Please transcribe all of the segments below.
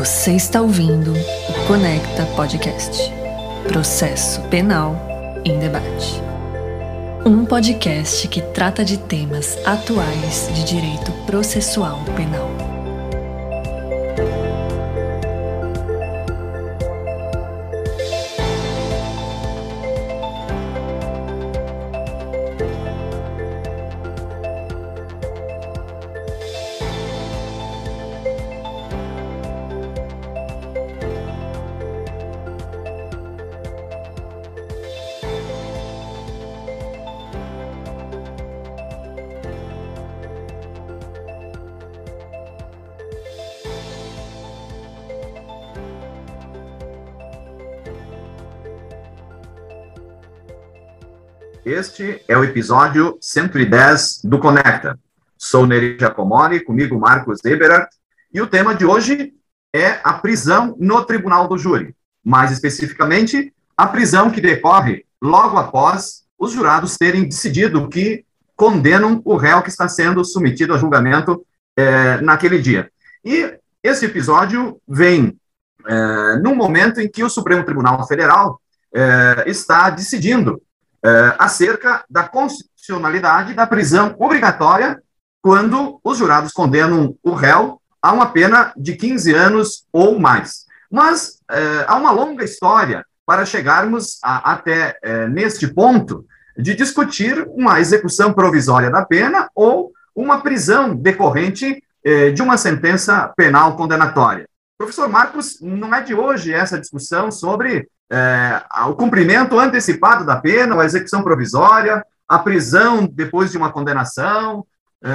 Você está ouvindo o Conecta Podcast Processo Penal em Debate. Um podcast que trata de temas atuais de direito processual penal. Este é o episódio 110 do Conecta. Sou Neri Giacomoni, comigo Marcos Eberhardt, e o tema de hoje é a prisão no tribunal do júri. Mais especificamente, a prisão que decorre logo após os jurados terem decidido que condenam o réu que está sendo submetido a julgamento é, naquele dia. E esse episódio vem é, num momento em que o Supremo Tribunal Federal é, está decidindo é, acerca da constitucionalidade da prisão obrigatória quando os jurados condenam o réu a uma pena de 15 anos ou mais. Mas é, há uma longa história para chegarmos a, até é, neste ponto de discutir uma execução provisória da pena ou uma prisão decorrente de uma sentença penal condenatória. Professor Marcos, não é de hoje essa discussão sobre é, o cumprimento antecipado da pena, a execução provisória, a prisão depois de uma condenação, é,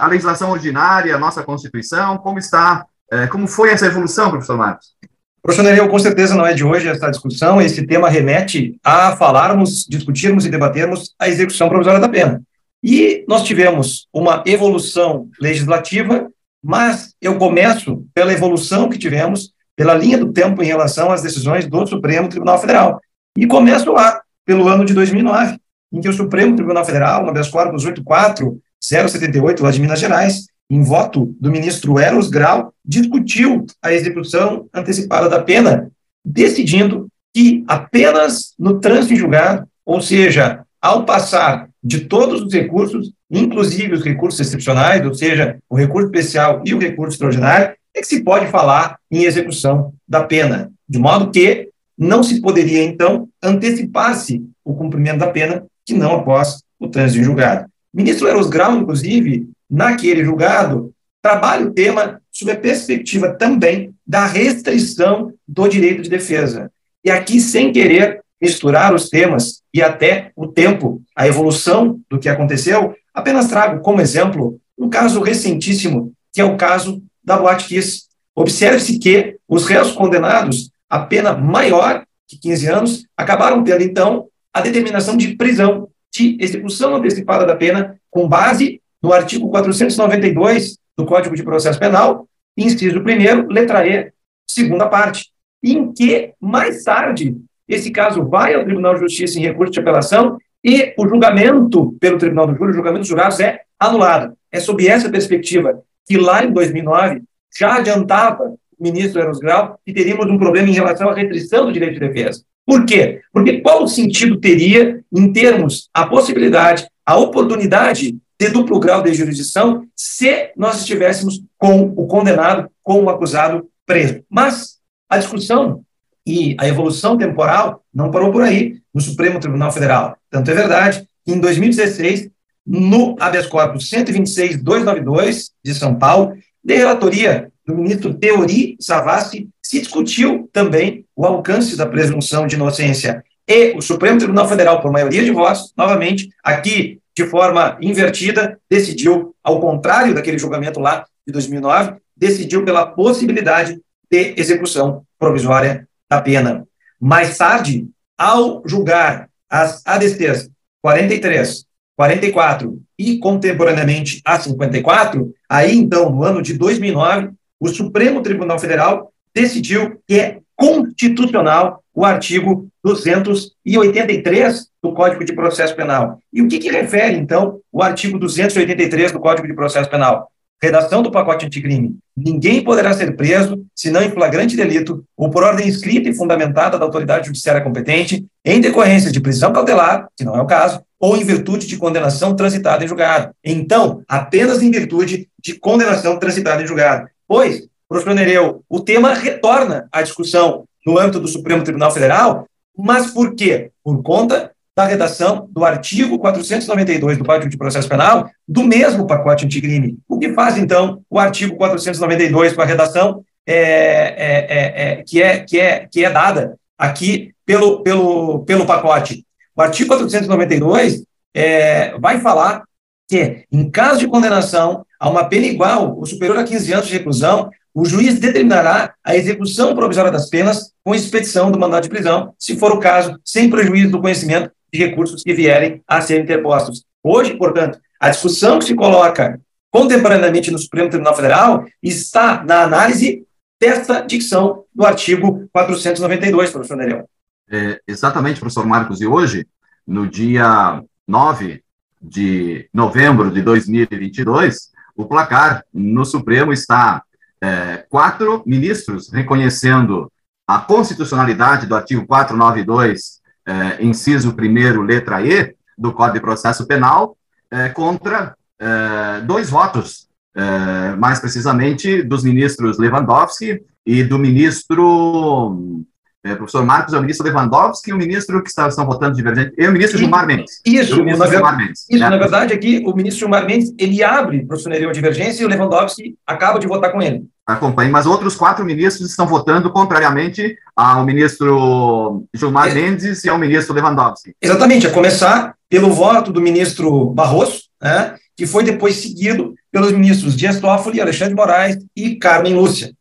a legislação ordinária, a nossa Constituição, como está, é, como foi essa evolução, professor Marcos? Professor Nereu, com certeza não é de hoje essa discussão, esse tema remete a falarmos, discutirmos e debatermos a execução provisória da pena. E nós tivemos uma evolução legislativa, mas eu começo pela evolução que tivemos pela linha do tempo em relação às decisões do Supremo Tribunal Federal. E começo lá, pelo ano de 2009, em que o Supremo Tribunal Federal, no habeas corpus 84078, lá de Minas Gerais, em voto do ministro Eros Grau, discutiu a execução antecipada da pena, decidindo que apenas no trânsito em julgado, ou seja, ao passar de todos os recursos, inclusive os recursos excepcionais, ou seja, o recurso especial e o recurso extraordinário, é que se pode falar em execução da pena, de modo que não se poderia, então, antecipar-se o cumprimento da pena que não após o trânsito em julgado. O ministro Eros Grau, inclusive, naquele julgado, trabalha o tema sob a perspectiva também da restrição do direito de defesa. E aqui, sem querer misturar os temas e até o tempo, a evolução do que aconteceu, apenas trago como exemplo um caso recentíssimo, que é o caso da Boate Kiss. Observe-se que os réus condenados a pena maior que 15 anos acabaram tendo, então, a determinação de prisão, de execução antecipada da pena, com base no artigo 492 do Código de Processo Penal, inciso 1, letra E, segunda parte, em que, mais tarde, esse caso vai ao Tribunal de Justiça em recurso de apelação e o julgamento pelo Tribunal do Júri, o julgamento dos jurados é anulado. É sob essa perspectiva que lá em 2009 já adiantava o ministro Eros Grau que teríamos um problema em relação à restrição do direito de defesa. Por quê? Porque qual o sentido teria em termos a possibilidade, a oportunidade de duplo grau de jurisdição se nós estivéssemos com o condenado, com o acusado preso? Mas a discussão e a evolução temporal não parou por aí no Supremo Tribunal Federal. Tanto é verdade que em 2016 no habeas corpus 126.292 de São Paulo, de relatoria do ministro Teori Savassi, se discutiu também o alcance da presunção de inocência. E o Supremo Tribunal Federal, por maioria de votos, novamente, aqui de forma invertida, decidiu, ao contrário daquele julgamento lá de 2009, decidiu pela possibilidade de execução provisória da pena. Mais tarde, ao julgar as ADCs 43, 44 e contemporaneamente a 54, aí então, no ano de 2009, o Supremo Tribunal Federal decidiu que é constitucional o artigo 283 do Código de Processo Penal. E o que, que refere, então, o artigo 283 do Código de Processo Penal? Redação do pacote anticrime. Ninguém poderá ser preso, se não em flagrante delito ou por ordem escrita e fundamentada da autoridade judiciária competente, em decorrência de prisão cautelar, que não é o caso, ou em virtude de condenação transitada em julgado. Então, apenas em virtude de condenação transitada em julgado. Pois, professor Nereu, o tema retorna à discussão no âmbito do Supremo Tribunal Federal, mas por quê? Por conta da redação do artigo 492 do Código de Processo Penal, do mesmo pacote anticrime. O que faz, então, o artigo 492 com a redação é, é, é, é, que, é, que, é, que é dada aqui pelo, pelo, pelo pacote? O artigo 492 é, vai falar que, em caso de condenação a uma pena igual ou superior a 15 anos de reclusão, o juiz determinará a execução provisória das penas com expedição do mandado de prisão, se for o caso, sem prejuízo do conhecimento de recursos que vierem a ser interpostos. Hoje, portanto, a discussão que se coloca contemporaneamente no Supremo Tribunal Federal está na análise desta dicção do artigo 492, professor Nereu. É, exatamente, professor Marcos. E hoje, no dia 9 de novembro de 2022, o placar no Supremo está é, quatro ministros reconhecendo a constitucionalidade do artigo 492 é, inciso 1 letra E, do Código de Processo Penal, é, contra é, dois votos, é, mais precisamente dos ministros Lewandowski e do ministro é, professor Marcos é o ministro Lewandowski e o ministro que está, estão votando divergente é o ministro Gilmar Mendes. Isso, ministro na, Gilmar Mendes, isso né? na verdade, aqui o ministro Gilmar Mendes, ele abre, professor Nereu, a divergência e o Lewandowski acaba de votar com ele. Acompanhe, mas outros quatro ministros estão votando contrariamente ao ministro Gilmar Mendes e ao ministro Lewandowski. Exatamente, a começar pelo voto do ministro Barroso, né, que foi depois seguido pelos ministros Dias Toffoli, Alexandre Moraes e Carmen Lúcia.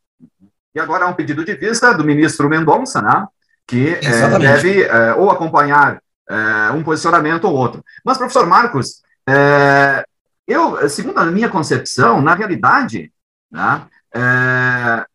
E agora há um pedido de vista do ministro Mendonça, né, que é, deve é, ou acompanhar é, um posicionamento ou outro. Mas, professor Marcos, eu, segundo a minha concepção, na realidade, né,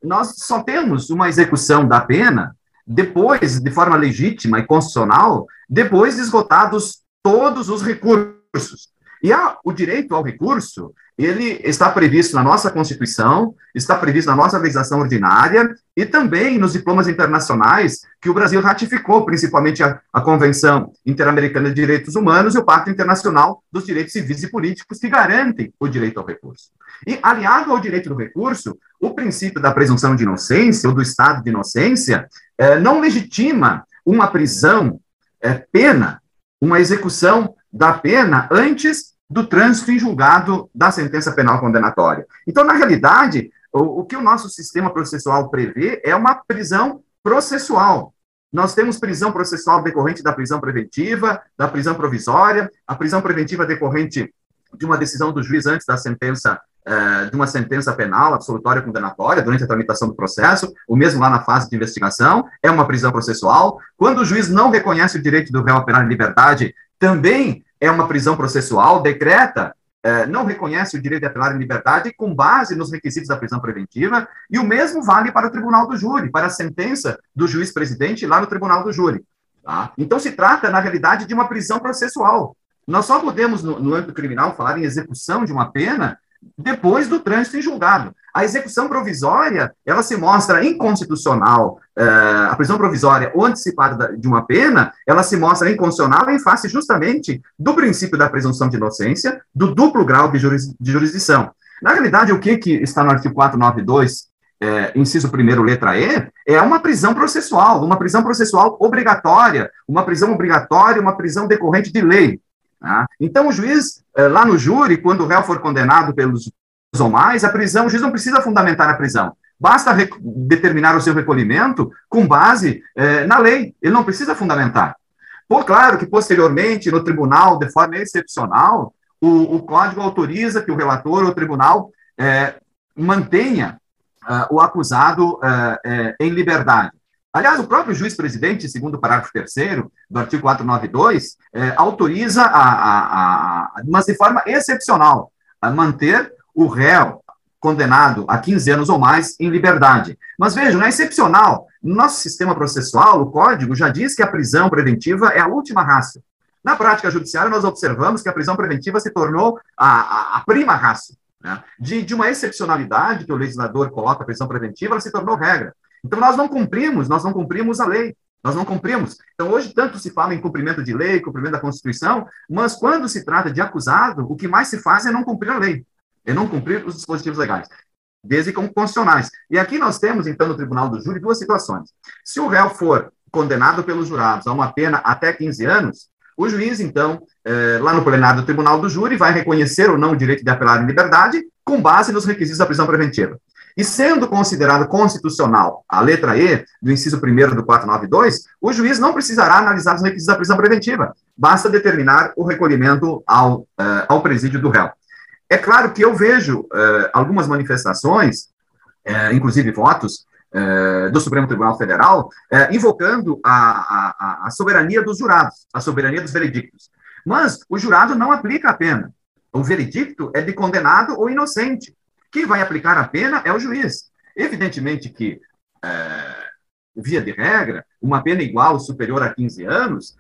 nós só temos uma execução da pena depois, de forma legítima e constitucional, depois de esgotados todos os recursos. E há o direito ao recurso, ele está previsto na nossa Constituição, está previsto na nossa legislação ordinária e também nos diplomas internacionais que o Brasil ratificou, principalmente a, a Convenção Interamericana de Direitos Humanos e o Pacto Internacional dos Direitos Civis e Políticos, que garantem o direito ao recurso. E, aliado ao direito do recurso, o princípio da presunção de inocência ou do estado de inocência eh, não legitima uma prisão, eh, pena, uma execução da pena antes do trânsito em julgado da sentença penal condenatória. Então, na realidade, o, o que o nosso sistema processual prevê é uma prisão processual. Nós temos prisão processual decorrente da prisão preventiva, da prisão provisória, a prisão preventiva decorrente de uma decisão do juiz antes da sentença eh, de uma sentença penal, absolutória condenatória, durante a tramitação do processo, o mesmo lá na fase de investigação, é uma prisão processual. Quando o juiz não reconhece o direito do réu a operar em liberdade, também é uma prisão processual, decreta, é, não reconhece o direito de apelar em liberdade com base nos requisitos da prisão preventiva, e o mesmo vale para o tribunal do júri, para a sentença do juiz-presidente lá no tribunal do júri. Tá? Então, se trata, na realidade, de uma prisão processual. Nós só podemos, no, no âmbito criminal, falar em execução de uma pena depois do trânsito em julgado. A execução provisória, ela se mostra inconstitucional, é, a prisão provisória ou antecipada de uma pena, ela se mostra inconstitucional em face justamente do princípio da presunção de inocência, do duplo grau de, juris, de jurisdição. Na realidade, o que, que está no artigo 492, é, inciso 1 letra E, é uma prisão processual, uma prisão processual obrigatória, uma prisão obrigatória, uma prisão decorrente de lei. Tá? Então, o juiz, é, lá no júri, quando o réu for condenado pelos ou mais, a prisão, o juiz não precisa fundamentar a prisão. Basta determinar o seu recolhimento com base é, na lei. Ele não precisa fundamentar. Por claro que, posteriormente, no tribunal, de forma excepcional, o, o código autoriza que o relator ou o tribunal é, mantenha uh, o acusado uh, em liberdade. Aliás, o próprio juiz-presidente, segundo o parágrafo 3 do artigo 492, autoriza, a, a, a, mas de forma excepcional, a manter o réu condenado a 15 anos ou mais em liberdade. Mas vejam, é excepcional. No nosso sistema processual, o código já diz que a prisão preventiva é a última raça. Na prática judiciária, nós observamos que a prisão preventiva se tornou a, a, a prima raça. Né? De, de uma excepcionalidade que o legislador coloca a prisão preventiva, ela se tornou regra. Então, nós não cumprimos, nós não cumprimos a lei. Nós não cumprimos. Então, hoje, tanto se fala em cumprimento de lei, cumprimento da Constituição, mas quando se trata de acusado, o que mais se faz é não cumprir a lei, é não cumprir os dispositivos legais, desde como constitucionais. E aqui nós temos, então, no Tribunal do Júri, duas situações. Se o réu for condenado pelos jurados a uma pena até 15 anos, o juiz, então, eh, lá no plenário do Tribunal do Júri, vai reconhecer ou não o direito de apelar em liberdade com base nos requisitos da prisão preventiva. E sendo considerado constitucional a letra E do inciso 1 do 492, o juiz não precisará analisar os requisitos da prisão preventiva, basta determinar o recolhimento ao, uh, ao presídio do réu. É claro que eu vejo uh, algumas manifestações, uh, inclusive votos, do Supremo Tribunal Federal, invocando a, a, a soberania dos jurados, a soberania dos veredictos. Mas o jurado não aplica a pena. O veredicto é de condenado ou inocente. Quem vai aplicar a pena é o juiz. Evidentemente que, via de regra, uma pena igual ou superior a 15 anos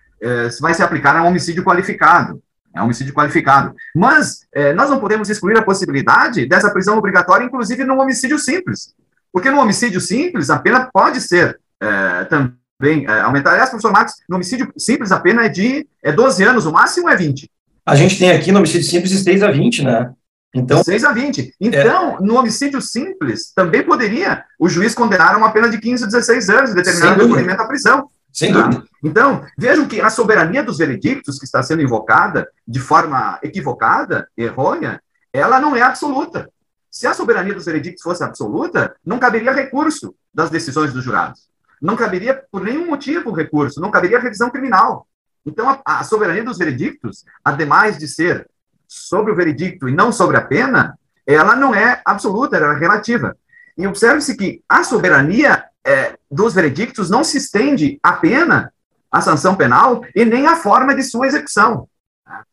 vai se aplicar a um homicídio qualificado. É um homicídio qualificado. Mas é, nós não podemos excluir a possibilidade dessa prisão obrigatória, inclusive no homicídio simples. Porque no homicídio simples, a pena pode ser é, também é, aumentar. Aliás, professor Marcos, no homicídio simples, a pena é de é 12 anos, o máximo é 20. A gente tem aqui no homicídio simples de 6 a 20, né? Então, 6 a 20. Então, é. no homicídio simples, também poderia o juiz condenar uma pena de 15 a 16 anos e determinar o recolhimento à prisão. Sem tá? dúvida. Então, vejam que a soberania dos veredictos, que está sendo invocada de forma equivocada, errônea, ela não é absoluta. Se a soberania dos veredictos fosse absoluta, não caberia recurso das decisões dos jurados. Não caberia, por nenhum motivo, recurso, não caberia revisão criminal. Então, a, a soberania dos veredictos, ademais de ser sobre o veredicto e não sobre a pena, ela não é absoluta, ela é relativa. E observe-se que a soberania é, dos veredictos não se estende à pena, à sanção penal, e nem à forma de sua execução.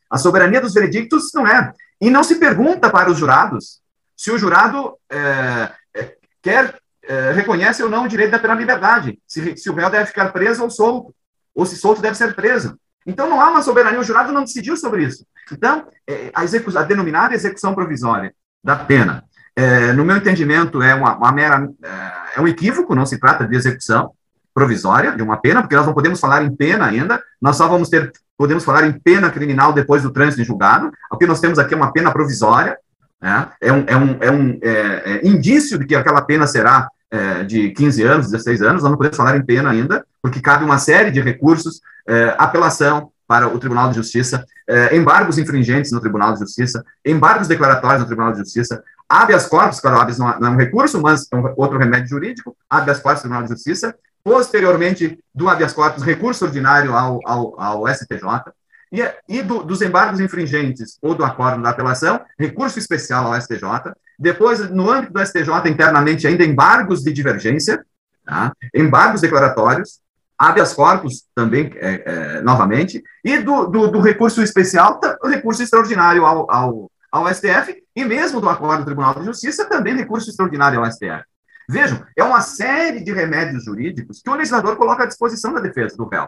A soberania dos veredictos não é. E não se pergunta para os jurados se o jurado é, é, quer, é, reconhece ou não o direito da pena liberdade, se, se o réu deve ficar preso ou solto, ou se solto deve ser preso. Então não há uma soberania, o jurado não decidiu sobre isso. Então, é, a, a denominada execução provisória da pena, é, no meu entendimento, é uma, uma mera é, é um equívoco, não se trata de execução provisória de uma pena, porque nós não podemos falar em pena ainda, nós só vamos ter, podemos falar em pena criminal depois do trânsito em julgado, o que nós temos aqui é uma pena provisória, né? é um, é um, é um é, é indício de que aquela pena será é, de 15 anos, 16 anos, nós não podemos falar em pena ainda, porque cabe uma série de recursos, é, apelação para o Tribunal de Justiça, embargos infringentes no Tribunal de Justiça, embargos declaratórios no Tribunal de Justiça, habeas corpus, claro, habeas não, é um recurso, mas é um outro remédio jurídico, habeas corpus Tribunal de Justiça, posteriormente do habeas corpus, recurso ordinário ao, ao, ao STJ, e, e do, dos embargos infringentes ou do acordo da apelação, recurso especial ao STJ, depois, no âmbito do STJ, internamente, ainda embargos de divergência, tá? embargos declaratórios, habeas corpus também, é, é, novamente, e do, do, do, recurso especial, recurso extraordinário ao, ao, ao STF, e mesmo do acordo do Tribunal de Justiça, também recurso extraordinário ao STF. Vejam, é uma série de remédios jurídicos que o legislador coloca à disposição da defesa do réu.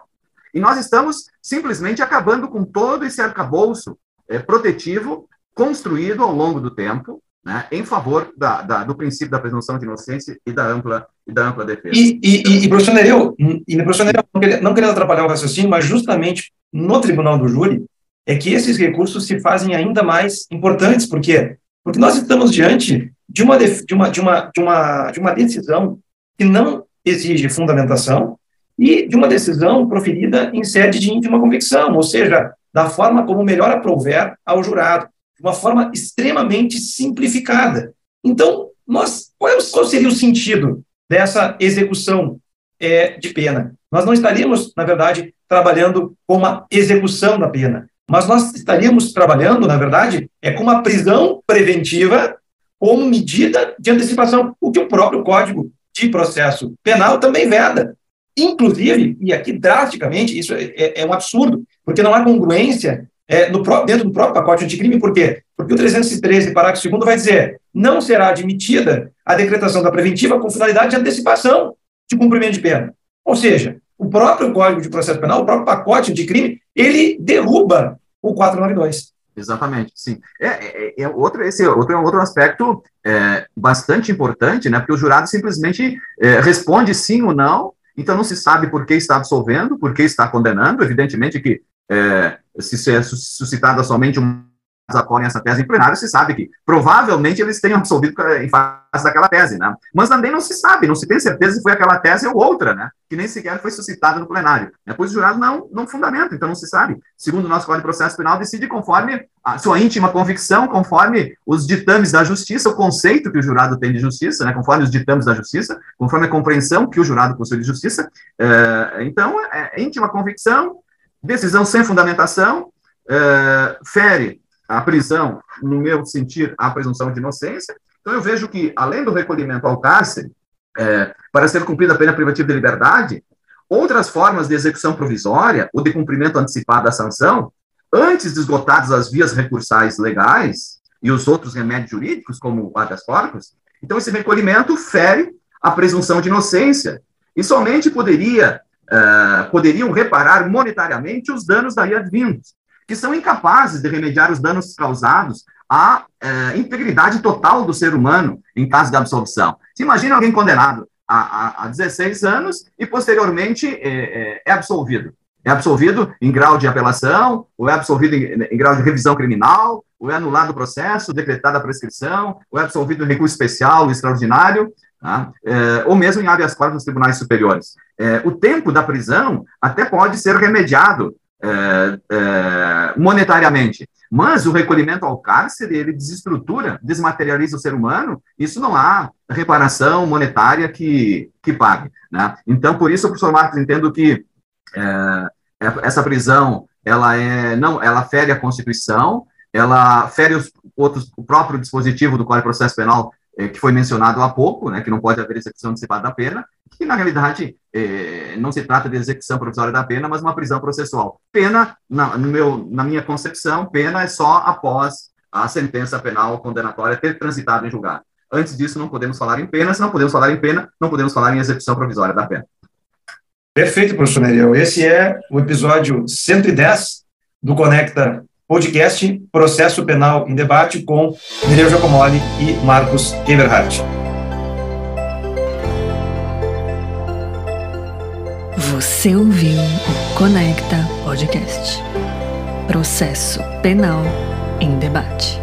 E nós estamos simplesmente acabando com todo esse arcabouço é, protetivo construído ao longo do tempo, né, em favor da, da, do princípio da presunção de inocência e da ampla, e da ampla defesa. E, e, e professor Nereu, e, professor Nereu não, querendo, atrapalhar o raciocínio, mas justamente no tribunal do júri, é que esses recursos se fazem ainda mais importantes, por quê? Porque nós estamos diante de uma, de uma, de uma, de uma, de uma decisão que não exige fundamentação e de uma decisão proferida em sede de íntima convicção, ou seja, da forma como melhor aprouver ao jurado de uma forma extremamente simplificada. Então, nós, qual, é qual seria o sentido dessa execução é, de pena? Nós não estaríamos, na verdade, trabalhando com uma execução da pena, mas nós estaríamos trabalhando, na verdade, é com uma prisão preventiva como medida de antecipação, o que o próprio Código de Processo Penal também veda. Inclusive, e aqui drasticamente, isso é, é, é um absurdo, porque não há congruência é, no, dentro do próprio pacote anticrime, por quê? Porque o 313, parágrafo 2 vai dizer não será admitida a decretação da preventiva com finalidade de antecipação de cumprimento de pena. Ou seja, o próprio Código de Processo Penal, o próprio pacote anticrime, ele derruba o 492. Exatamente, sim. É, é, é, outro, esse outro é outro aspecto é, bastante importante, né? Porque o jurado simplesmente é, responde sim ou não, então não se sabe por que está absolvendo, por que está condenando. Evidentemente que é, se é suscitada somente um apoiem essa tese em plenário, se sabe que provavelmente eles tenham absolvido em face daquela tese, né? Mas também não se sabe, não se tem certeza se foi aquela tese ou outra, né? Que nem sequer foi suscitada no plenário. Né? Pois o jurado não, não fundamenta, então não se sabe. Segundo o nosso Código de Processo Penal, decide conforme a sua íntima convicção, conforme os ditames da justiça, o conceito que o jurado tem de justiça, né? Conforme os ditames da justiça, conforme a compreensão que o jurado possui de justiça. É, então, é, é íntima convicção, decisão sem fundamentação, é, fere a prisão, no meu sentir, a presunção de inocência. Então, eu vejo que, além do recolhimento ao cárcere, é, para ser cumprida a pena privativa de liberdade, outras formas de execução provisória ou de cumprimento antecipado da sanção, antes de esgotadas as vias recursais legais e os outros remédios jurídicos, como o habeas corpus, então esse recolhimento fere a presunção de inocência e somente poderia, uh, poderiam reparar monetariamente os danos daí advindos que são incapazes de remediar os danos causados à é, integridade total do ser humano em caso de absolvição. Se imagina alguém condenado a, a, a 16 anos e posteriormente é, é, é, absolvido. É absolvido em grau de apelação, ou é absolvido em, em grau de revisão criminal, ou é anulado o processo, decretada a prescrição, ou é absolvido em recurso especial, extraordinário, tá? é, ou mesmo em habeas corpus nos tribunais superiores. É, o tempo da prisão até pode ser remediado é, monetariamente. Mas o recolhimento ao cárcere, ele desestrutura, desmaterializa o ser humano, isso não há reparação monetária que, que pague. Né? Então, por isso, professor Marcos, entendo que é, essa prisão, ela, é, não, ela fere a Constituição, ela fere os outros, o próprio dispositivo do Código de Processo Penal, é, que foi mencionado há pouco, né, que não pode haver execução antecipada da pena, que na realidade é, não se trata de execução provisória da pena, mas uma prisão processual. Pena, na, meu, na minha concepção, pena é só após a sentença penal condenatória ter transitado em julgado. Antes disso, não podemos falar em pena, se não podemos falar em pena, não podemos falar em execução provisória da pena. Perfeito, professor Nereu. Esse é o episódio 110 do Conecta Podcast Processo Penal em Debate com Nereu Giacomoli e Marcos Eberhardt. Você ouviu o Conecta Podcast. Processo Penal em Debate.